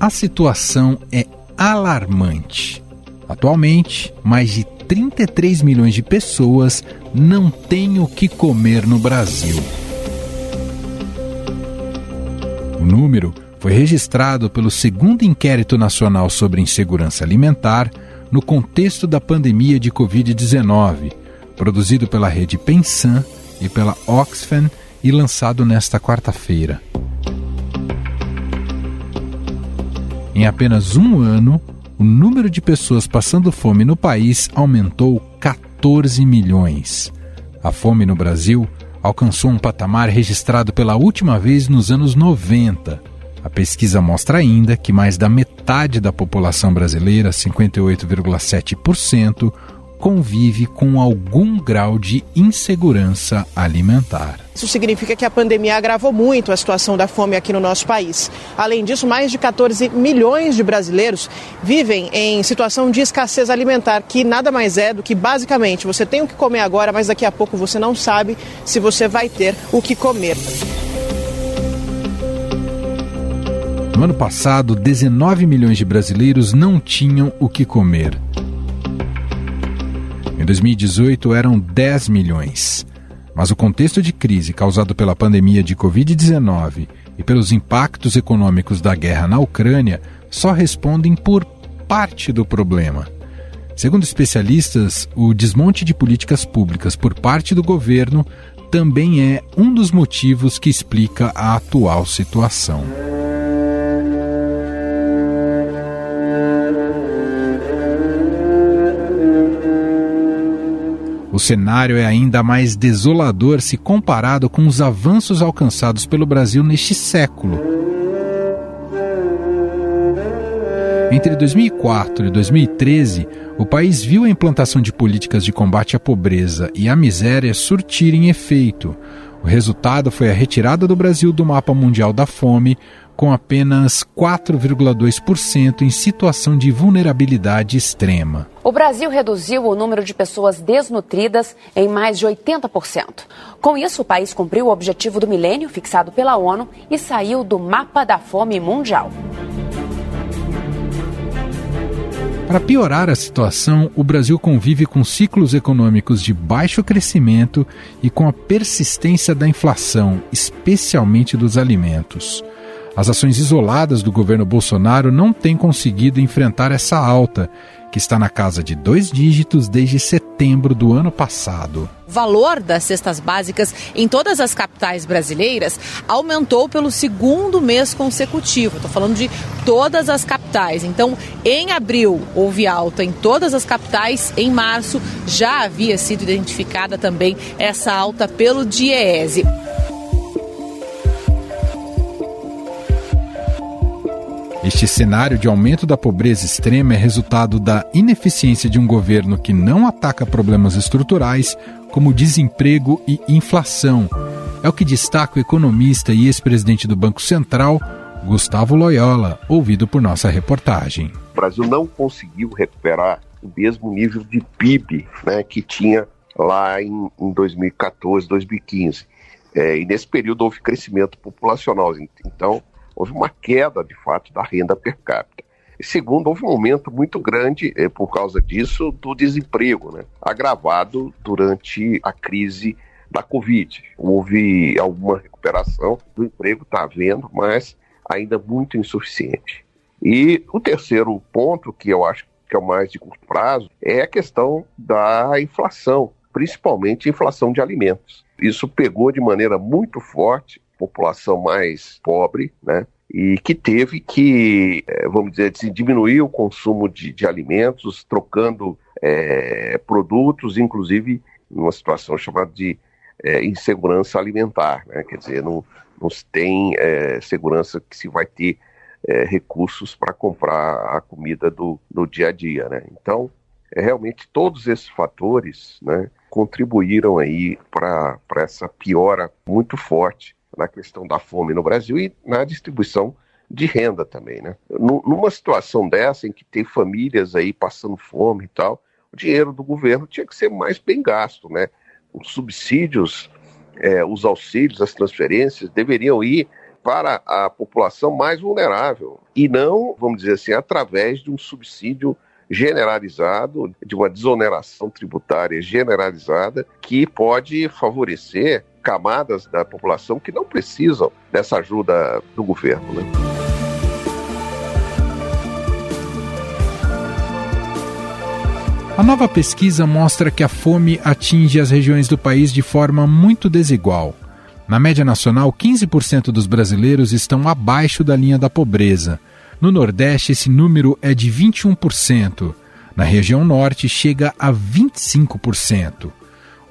A situação é alarmante. Atualmente, mais de 33 milhões de pessoas não têm o que comer no Brasil. O número foi registrado pelo segundo inquérito nacional sobre insegurança alimentar no contexto da pandemia de Covid-19, produzido pela rede Pensan e pela Oxfam e lançado nesta quarta-feira. Em apenas um ano, o número de pessoas passando fome no país aumentou 14 milhões. A fome no Brasil alcançou um patamar registrado pela última vez nos anos 90. A pesquisa mostra ainda que mais da metade da população brasileira, 58,7%, convive com algum grau de insegurança alimentar. Isso significa que a pandemia agravou muito a situação da fome aqui no nosso país. Além disso, mais de 14 milhões de brasileiros vivem em situação de escassez alimentar, que nada mais é do que basicamente você tem o que comer agora, mas daqui a pouco você não sabe se você vai ter o que comer. No ano passado, 19 milhões de brasileiros não tinham o que comer. Em 2018 eram 10 milhões. Mas o contexto de crise causado pela pandemia de Covid-19 e pelos impactos econômicos da guerra na Ucrânia só respondem por parte do problema. Segundo especialistas, o desmonte de políticas públicas por parte do governo também é um dos motivos que explica a atual situação. O cenário é ainda mais desolador se comparado com os avanços alcançados pelo Brasil neste século. Entre 2004 e 2013, o país viu a implantação de políticas de combate à pobreza e à miséria surtirem efeito. O resultado foi a retirada do Brasil do mapa mundial da fome, com apenas 4,2% em situação de vulnerabilidade extrema. O Brasil reduziu o número de pessoas desnutridas em mais de 80%. Com isso, o país cumpriu o objetivo do milênio fixado pela ONU e saiu do mapa da fome mundial. Para piorar a situação, o Brasil convive com ciclos econômicos de baixo crescimento e com a persistência da inflação, especialmente dos alimentos. As ações isoladas do governo Bolsonaro não têm conseguido enfrentar essa alta, que está na casa de dois dígitos desde setembro do ano passado. O valor das cestas básicas em todas as capitais brasileiras aumentou pelo segundo mês consecutivo. Estou falando de todas as capitais. Então, em abril houve alta em todas as capitais. Em março já havia sido identificada também essa alta pelo DIEESE. Este cenário de aumento da pobreza extrema é resultado da ineficiência de um governo que não ataca problemas estruturais, como desemprego e inflação. É o que destaca o economista e ex-presidente do Banco Central, Gustavo Loyola, ouvido por nossa reportagem. O Brasil não conseguiu recuperar o mesmo nível de PIB né, que tinha lá em, em 2014, 2015. É, e nesse período houve crescimento populacional. Então, houve uma queda, de fato, da renda per capita. E segundo, houve um aumento muito grande, eh, por causa disso, do desemprego, né? agravado durante a crise da Covid. Houve alguma recuperação do emprego, está havendo, mas ainda muito insuficiente. E o terceiro ponto, que eu acho que é o mais de curto prazo, é a questão da inflação, principalmente a inflação de alimentos. Isso pegou de maneira muito forte população mais pobre, né? E que teve que, é, vamos dizer assim, diminuir o consumo de, de alimentos, trocando é, produtos, inclusive numa situação chamada de é, insegurança alimentar, né? Quer dizer, não, não se tem é, segurança que se vai ter é, recursos para comprar a comida do, do dia a dia, né? Então, é, realmente todos esses fatores, né, contribuíram aí para essa piora muito forte na questão da fome no Brasil e na distribuição de renda também, né? Numa situação dessa em que tem famílias aí passando fome e tal, o dinheiro do governo tinha que ser mais bem gasto, né? Os subsídios, é, os auxílios, as transferências deveriam ir para a população mais vulnerável e não, vamos dizer assim, através de um subsídio generalizado, de uma desoneração tributária generalizada, que pode favorecer camadas da população que não precisam dessa ajuda do governo. Né? A nova pesquisa mostra que a fome atinge as regiões do país de forma muito desigual. Na média nacional, 15% dos brasileiros estão abaixo da linha da pobreza. No Nordeste, esse número é de 21%. Na região Norte, chega a 25%.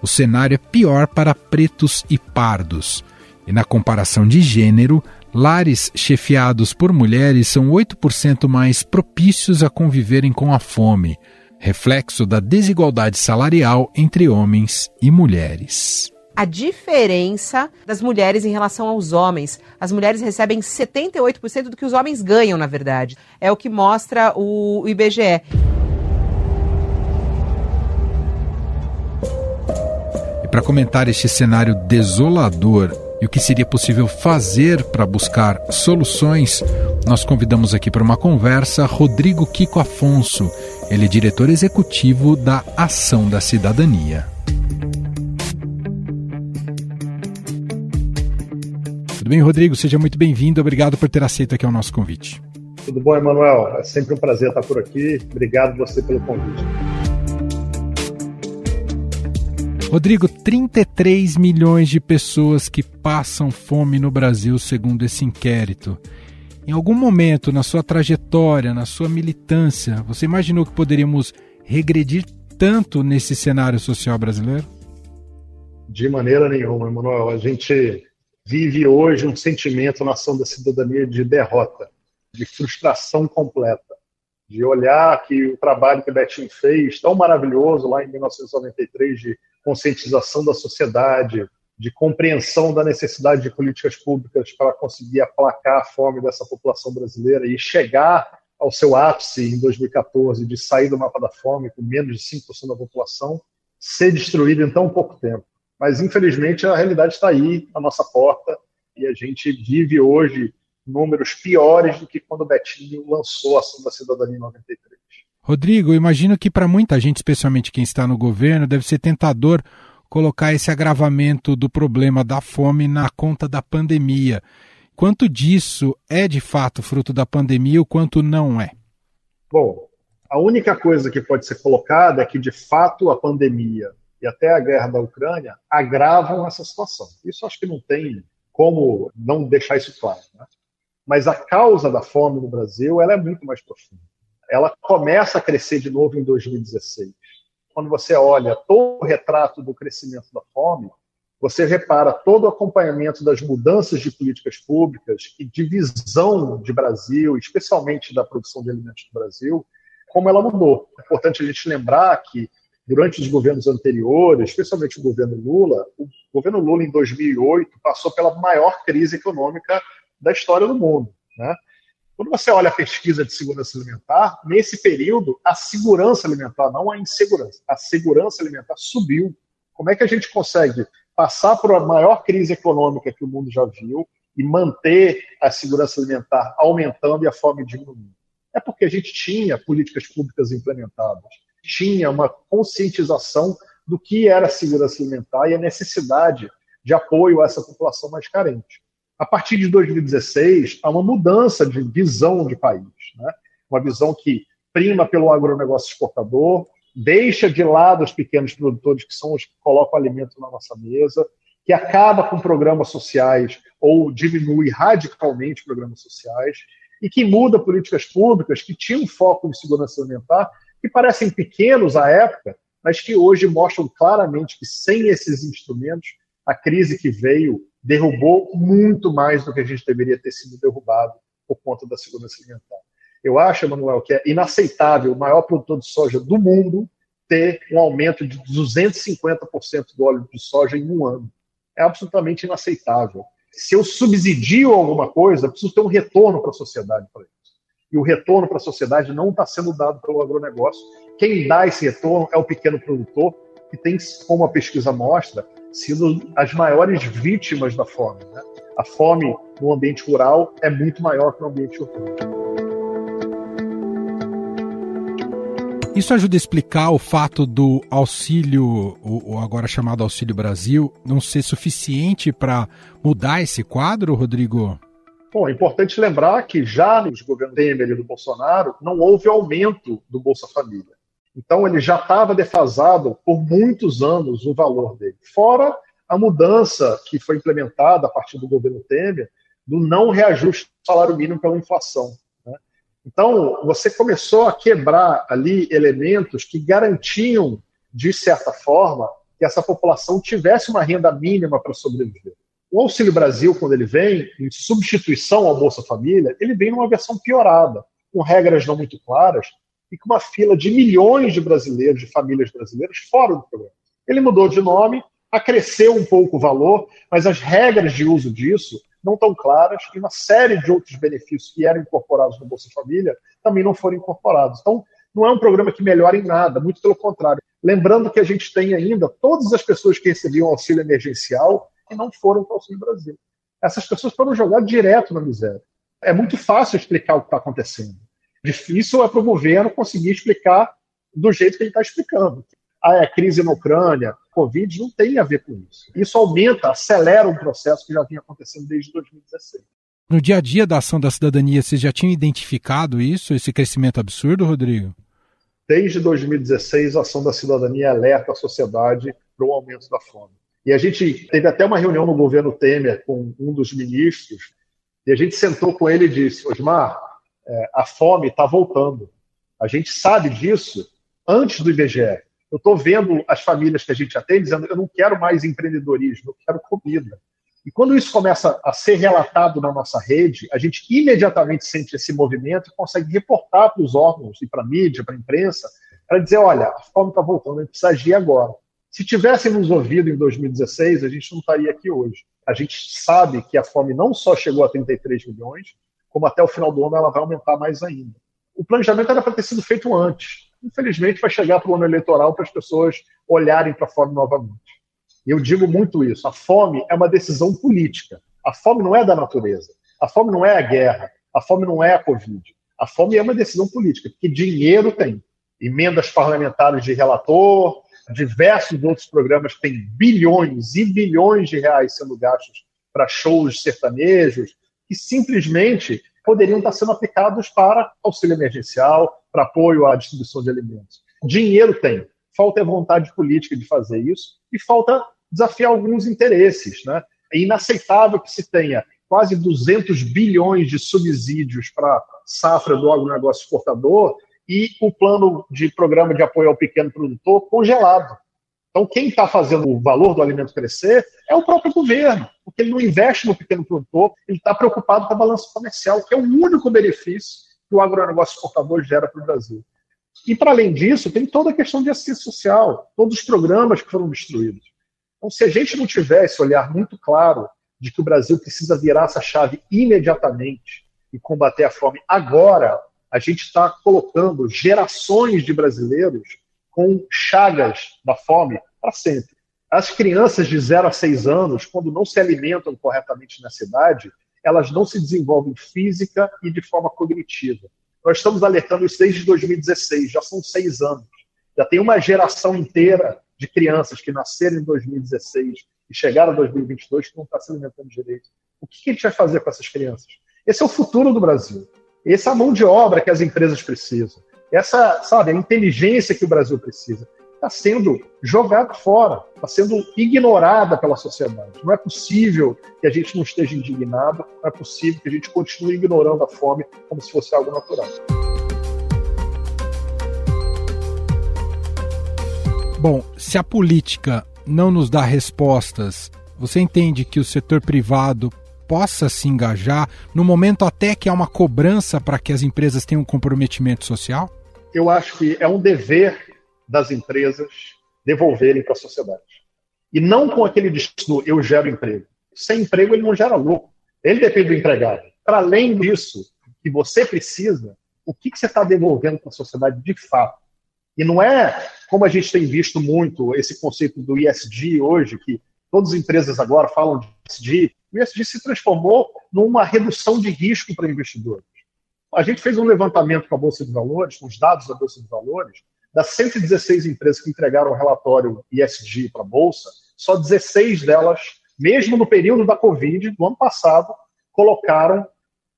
O cenário é pior para pretos e pardos. E na comparação de gênero, lares chefiados por mulheres são 8% mais propícios a conviverem com a fome reflexo da desigualdade salarial entre homens e mulheres. A diferença das mulheres em relação aos homens. As mulheres recebem 78% do que os homens ganham, na verdade. É o que mostra o IBGE. E para comentar este cenário desolador e o que seria possível fazer para buscar soluções, nós convidamos aqui para uma conversa Rodrigo Kiko Afonso, ele é diretor executivo da Ação da Cidadania. Tudo bem, Rodrigo? Seja muito bem-vindo. Obrigado por ter aceito aqui o nosso convite. Tudo bom, Emanuel? É sempre um prazer estar por aqui. Obrigado você pelo convite. Rodrigo, 33 milhões de pessoas que passam fome no Brasil, segundo esse inquérito. Em algum momento na sua trajetória, na sua militância, você imaginou que poderíamos regredir tanto nesse cenário social brasileiro? De maneira nenhuma, Emanuel. A gente vive hoje um sentimento na ação da cidadania de derrota, de frustração completa, de olhar que o trabalho que Betinho fez, tão maravilhoso lá em 1993, de conscientização da sociedade, de compreensão da necessidade de políticas públicas para conseguir aplacar a fome dessa população brasileira e chegar ao seu ápice em 2014 de sair do mapa da fome com menos de 5% da população, ser destruído em tão pouco tempo. Mas, infelizmente, a realidade está aí, à nossa porta, e a gente vive hoje números piores do que quando o Betinho lançou a Ação da Cidadania em 93. Rodrigo, imagino que para muita gente, especialmente quem está no governo, deve ser tentador colocar esse agravamento do problema da fome na conta da pandemia. Quanto disso é de fato fruto da pandemia, o quanto não é? Bom, a única coisa que pode ser colocada é que de fato a pandemia e até a guerra da Ucrânia agravam essa situação. Isso acho que não tem como não deixar isso claro. Né? Mas a causa da fome no Brasil ela é muito mais profunda. Ela começa a crescer de novo em 2016 quando você olha todo o retrato do crescimento da fome, você repara todo o acompanhamento das mudanças de políticas públicas e de visão de Brasil, especialmente da produção de alimentos no Brasil, como ela mudou. É importante a gente lembrar que durante os governos anteriores, especialmente o governo Lula, o governo Lula em 2008 passou pela maior crise econômica da história do mundo, né? Quando você olha a pesquisa de segurança alimentar, nesse período, a segurança alimentar, não a insegurança, a segurança alimentar subiu. Como é que a gente consegue passar por a maior crise econômica que o mundo já viu e manter a segurança alimentar aumentando e a fome diminuindo? É porque a gente tinha políticas públicas implementadas, tinha uma conscientização do que era segurança alimentar e a necessidade de apoio a essa população mais carente. A partir de 2016, há uma mudança de visão de país, né? uma visão que prima pelo agronegócio exportador, deixa de lado os pequenos produtores que são os que colocam alimento na nossa mesa, que acaba com programas sociais ou diminui radicalmente programas sociais e que muda políticas públicas que tinham foco em segurança alimentar, que parecem pequenos à época, mas que hoje mostram claramente que sem esses instrumentos, a crise que veio derrubou muito mais do que a gente deveria ter sido derrubado por conta da segurança alimentar. Eu acho, Emanuel, que é inaceitável o maior produtor de soja do mundo ter um aumento de 250% do óleo de soja em um ano. É absolutamente inaceitável. Se eu subsidio alguma coisa, preciso ter um retorno para a sociedade para isso. E o retorno para a sociedade não está sendo dado pelo agronegócio. Quem dá esse retorno é o pequeno produtor, que tem, como a pesquisa mostra, sido as maiores vítimas da fome. Né? A fome no ambiente rural é muito maior que no ambiente urbano. Isso ajuda a explicar o fato do auxílio, o agora chamado Auxílio Brasil, não ser suficiente para mudar esse quadro, Rodrigo? Bom, é importante lembrar que já nos governos Temer e do Bolsonaro não houve aumento do Bolsa Família. Então ele já estava defasado por muitos anos o valor dele. Fora a mudança que foi implementada a partir do governo Temer do não reajuste do salário mínimo pela inflação. Então, você começou a quebrar ali elementos que garantiam, de certa forma, que essa população tivesse uma renda mínima para sobreviver. O Auxílio Brasil, quando ele vem, em substituição ao Bolsa Família, ele vem numa versão piorada, com regras não muito claras e com uma fila de milhões de brasileiros, de famílias brasileiras, fora do programa. Ele mudou de nome, acresceu um pouco o valor, mas as regras de uso disso não tão claras e uma série de outros benefícios que eram incorporados no Bolsa Família também não foram incorporados. Então, não é um programa que melhora em nada, muito pelo contrário. Lembrando que a gente tem ainda todas as pessoas que recebiam auxílio emergencial e não foram para o Auxílio Brasil. Essas pessoas foram jogadas direto na miséria. É muito fácil explicar o que está acontecendo. Difícil é para o governo conseguir explicar do jeito que ele está explicando a crise na Ucrânia, Covid, não tem a ver com isso. Isso aumenta, acelera um processo que já vinha acontecendo desde 2016. No dia a dia da ação da cidadania, vocês já tinham identificado isso, esse crescimento absurdo, Rodrigo? Desde 2016, a ação da cidadania alerta a sociedade para o aumento da fome. E a gente teve até uma reunião no governo Temer com um dos ministros, e a gente sentou com ele e disse: Osmar, é, a fome está voltando. A gente sabe disso antes do IBGE. Eu estou vendo as famílias que a gente atende dizendo: eu não quero mais empreendedorismo, eu quero comida. E quando isso começa a ser relatado na nossa rede, a gente imediatamente sente esse movimento e consegue reportar para os órgãos e para a mídia, para a imprensa, para dizer: olha, a fome está voltando, a gente precisa agir agora. Se tivessem nos ouvido em 2016, a gente não estaria aqui hoje. A gente sabe que a fome não só chegou a 33 milhões, como até o final do ano ela vai aumentar mais ainda. O planejamento era para ter sido feito antes infelizmente, vai chegar para o ano eleitoral para as pessoas olharem para a fome novamente. E eu digo muito isso: a fome é uma decisão política. A fome não é da natureza. A fome não é a guerra. A fome não é a Covid. A fome é uma decisão política, porque dinheiro tem. Emendas parlamentares de relator, diversos outros programas têm bilhões e bilhões de reais sendo gastos para shows sertanejos, que simplesmente poderiam estar sendo aplicados para auxílio emergencial, para apoio à distribuição de alimentos. Dinheiro tem, falta é vontade política de fazer isso e falta desafiar alguns interesses. Né? É inaceitável que se tenha quase 200 bilhões de subsídios para safra do agronegócio exportador e o plano de programa de apoio ao pequeno produtor congelado. Então, quem está fazendo o valor do alimento crescer é o próprio governo, porque ele não investe no pequeno produtor, ele está preocupado com a balança comercial, que é o único benefício que o agronegócio exportador gera para o Brasil. E, para além disso, tem toda a questão de assistência social, todos os programas que foram destruídos. Então, se a gente não tiver esse olhar muito claro de que o Brasil precisa virar essa chave imediatamente e combater a fome agora, a gente está colocando gerações de brasileiros com chagas da fome para sempre. As crianças de 0 a 6 anos, quando não se alimentam corretamente na cidade, elas não se desenvolvem física e de forma cognitiva. Nós estamos alertando isso desde 2016, já são seis anos. Já tem uma geração inteira de crianças que nasceram em 2016 e chegaram em 2022 que não está se alimentando direito. O que a gente vai fazer com essas crianças? Esse é o futuro do Brasil. Essa é a mão de obra que as empresas precisam. Essa, sabe, a inteligência que o Brasil precisa está sendo jogada fora, está sendo ignorada pela sociedade. Não é possível que a gente não esteja indignado, não é possível que a gente continue ignorando a fome como se fosse algo natural. Bom, se a política não nos dá respostas, você entende que o setor privado possa se engajar no momento até que há uma cobrança para que as empresas tenham um comprometimento social? Eu acho que é um dever das empresas devolverem para a sociedade. E não com aquele discurso eu gero emprego. Sem emprego ele não gera lucro. Ele depende do empregado. Para além disso, que você precisa, o que, que você está devolvendo para a sociedade de fato? E não é como a gente tem visto muito esse conceito do ISD hoje, que todas as empresas agora falam de ESG, o ESG se transformou numa redução de risco para investidores. A gente fez um levantamento com a Bolsa de Valores, com os dados da Bolsa de Valores, das 116 empresas que entregaram o relatório ESG para a Bolsa, só 16 delas, mesmo no período da Covid, do ano passado, colocaram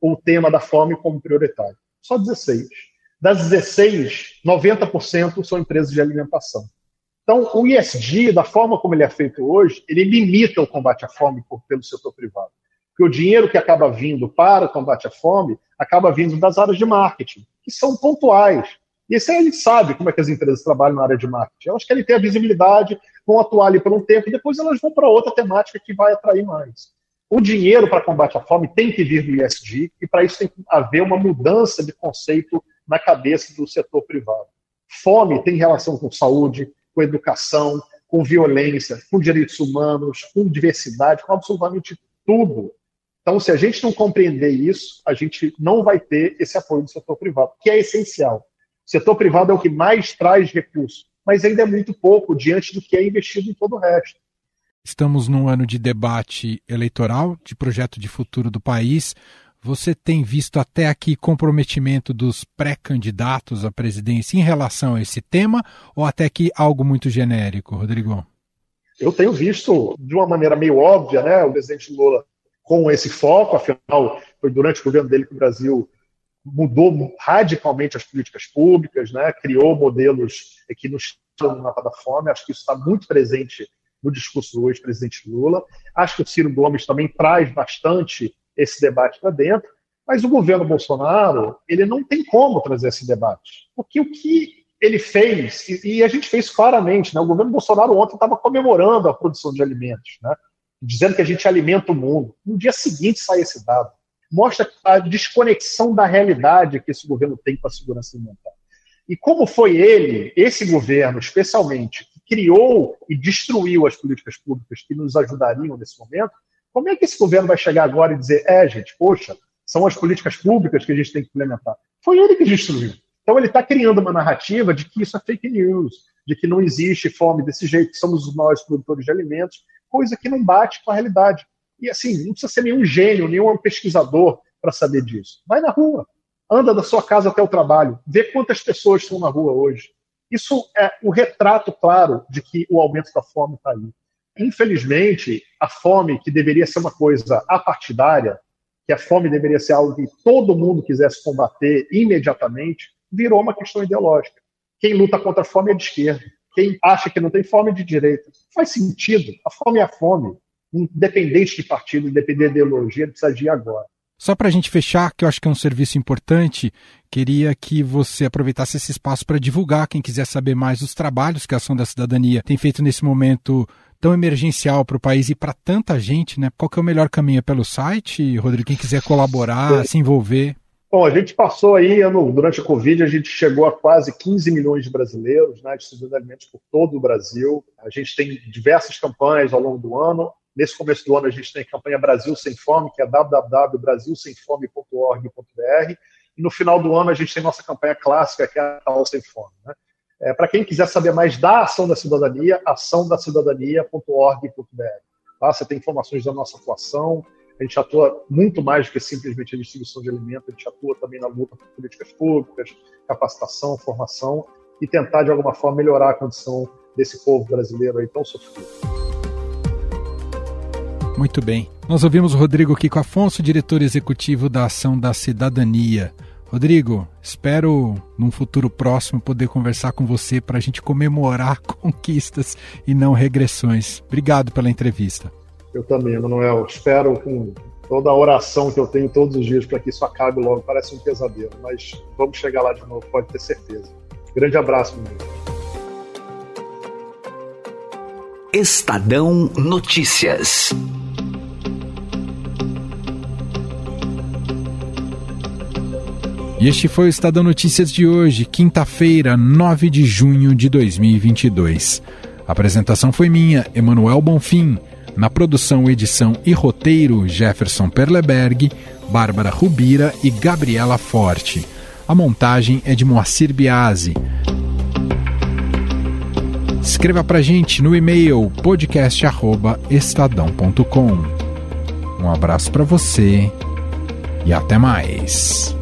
o tema da fome como prioritário. Só 16. Das 16, 90% são empresas de alimentação. Então, o ISD, da forma como ele é feito hoje, ele limita o combate à fome pelo setor privado. Porque o dinheiro que acaba vindo para o combate à fome acaba vindo das áreas de marketing, que são pontuais. E isso aí a gente sabe como é que as empresas trabalham na área de marketing. Elas querem ter a visibilidade, vão atuar ali por um tempo, e depois elas vão para outra temática que vai atrair mais. O dinheiro para combate à fome tem que vir do ISD, e para isso tem que haver uma mudança de conceito na cabeça do setor privado. Fome tem relação com saúde, com educação, com violência, com direitos humanos, com diversidade, com absolutamente tudo. Então, se a gente não compreender isso, a gente não vai ter esse apoio do setor privado, que é essencial. O setor privado é o que mais traz recursos, mas ainda é muito pouco diante do que é investido em todo o resto. Estamos num ano de debate eleitoral, de projeto de futuro do país. Você tem visto até aqui comprometimento dos pré-candidatos à presidência em relação a esse tema ou até aqui algo muito genérico, Rodrigo? Eu tenho visto de uma maneira meio óbvia, né, o presidente Lula com esse foco, afinal, foi durante o governo dele que o Brasil mudou radicalmente as políticas públicas, né, criou modelos que nos no mapa da fome, acho que isso está muito presente no discurso do ex-presidente Lula. Acho que o Ciro Gomes também traz bastante esse debate para dentro, mas o governo Bolsonaro ele não tem como trazer esse debate, porque o que ele fez e, a gente fez claramente, né? O governo Bolsonaro ontem estava comemorando a produção de alimentos, né? Dizendo que a gente alimenta o mundo. No dia seguinte sai esse dado. Mostra a desconexão da realidade que esse governo tem com a segurança alimentar. E como foi ele, esse governo especialmente, que criou e destruiu as políticas públicas que nos ajudariam nesse momento, como é que esse governo vai chegar agora e dizer, é, gente, poxa, são as políticas públicas que a gente tem que implementar? Foi ele que destruiu. Então ele está criando uma narrativa de que isso é fake news, de que não existe fome desse jeito, que somos os maiores produtores de alimentos, coisa que não bate com a realidade. E assim, não precisa ser nenhum gênio, nenhum pesquisador para saber disso. Vai na rua, anda da sua casa até o trabalho, vê quantas pessoas estão na rua hoje. Isso é o retrato claro de que o aumento da fome está aí infelizmente, a fome, que deveria ser uma coisa apartidária, que a fome deveria ser algo que todo mundo quisesse combater imediatamente, virou uma questão ideológica. Quem luta contra a fome é de esquerda. Quem acha que não tem fome de direita. Faz sentido. A fome é a fome. Independente de partido, independente de ideologia, precisa agir agora. Só para a gente fechar, que eu acho que é um serviço importante, queria que você aproveitasse esse espaço para divulgar quem quiser saber mais dos trabalhos que a Ação da Cidadania tem feito nesse momento tão emergencial para o país e para tanta gente, né? Qual que é o melhor caminho? É pelo site, Rodrigo? Quem quiser colaborar, é. se envolver. Bom, a gente passou aí, durante a Covid, a gente chegou a quase 15 milhões de brasileiros, né, distribuindo alimentos por todo o Brasil. A gente tem diversas campanhas ao longo do ano. Nesse começo do ano, a gente tem a campanha Brasil Sem Fome, que é www.brasilsemfome.org.br. E no final do ano, a gente tem nossa campanha clássica, que é a Natal Sem Fome. Né? É, Para quem quiser saber mais da Ação da Cidadania, açãodacidadania.org.br. Tá? Você tem informações da nossa atuação. A gente atua muito mais do que simplesmente a distribuição de alimentos, a gente atua também na luta por políticas públicas, capacitação, formação e tentar, de alguma forma, melhorar a condição desse povo brasileiro aí tão sofrido. Muito bem. Nós ouvimos o Rodrigo Kiko Afonso, diretor executivo da Ação da Cidadania. Rodrigo, espero num futuro próximo poder conversar com você para a gente comemorar conquistas e não regressões. Obrigado pela entrevista. Eu também, Manuel. Espero com toda a oração que eu tenho todos os dias para que isso acabe logo. Parece um pesadelo, mas vamos chegar lá de novo, pode ter certeza. Grande abraço, meu amigo. Estadão Notícias. E este foi o Estadão Notícias de hoje, quinta-feira, 9 de junho de 2022. A apresentação foi minha, Emanuel Bonfim. Na produção, edição e roteiro, Jefferson Perleberg, Bárbara Rubira e Gabriela Forte. A montagem é de Moacir Biasi. Escreva pra gente no e-mail podcast@estadão.com. Um abraço para você e até mais.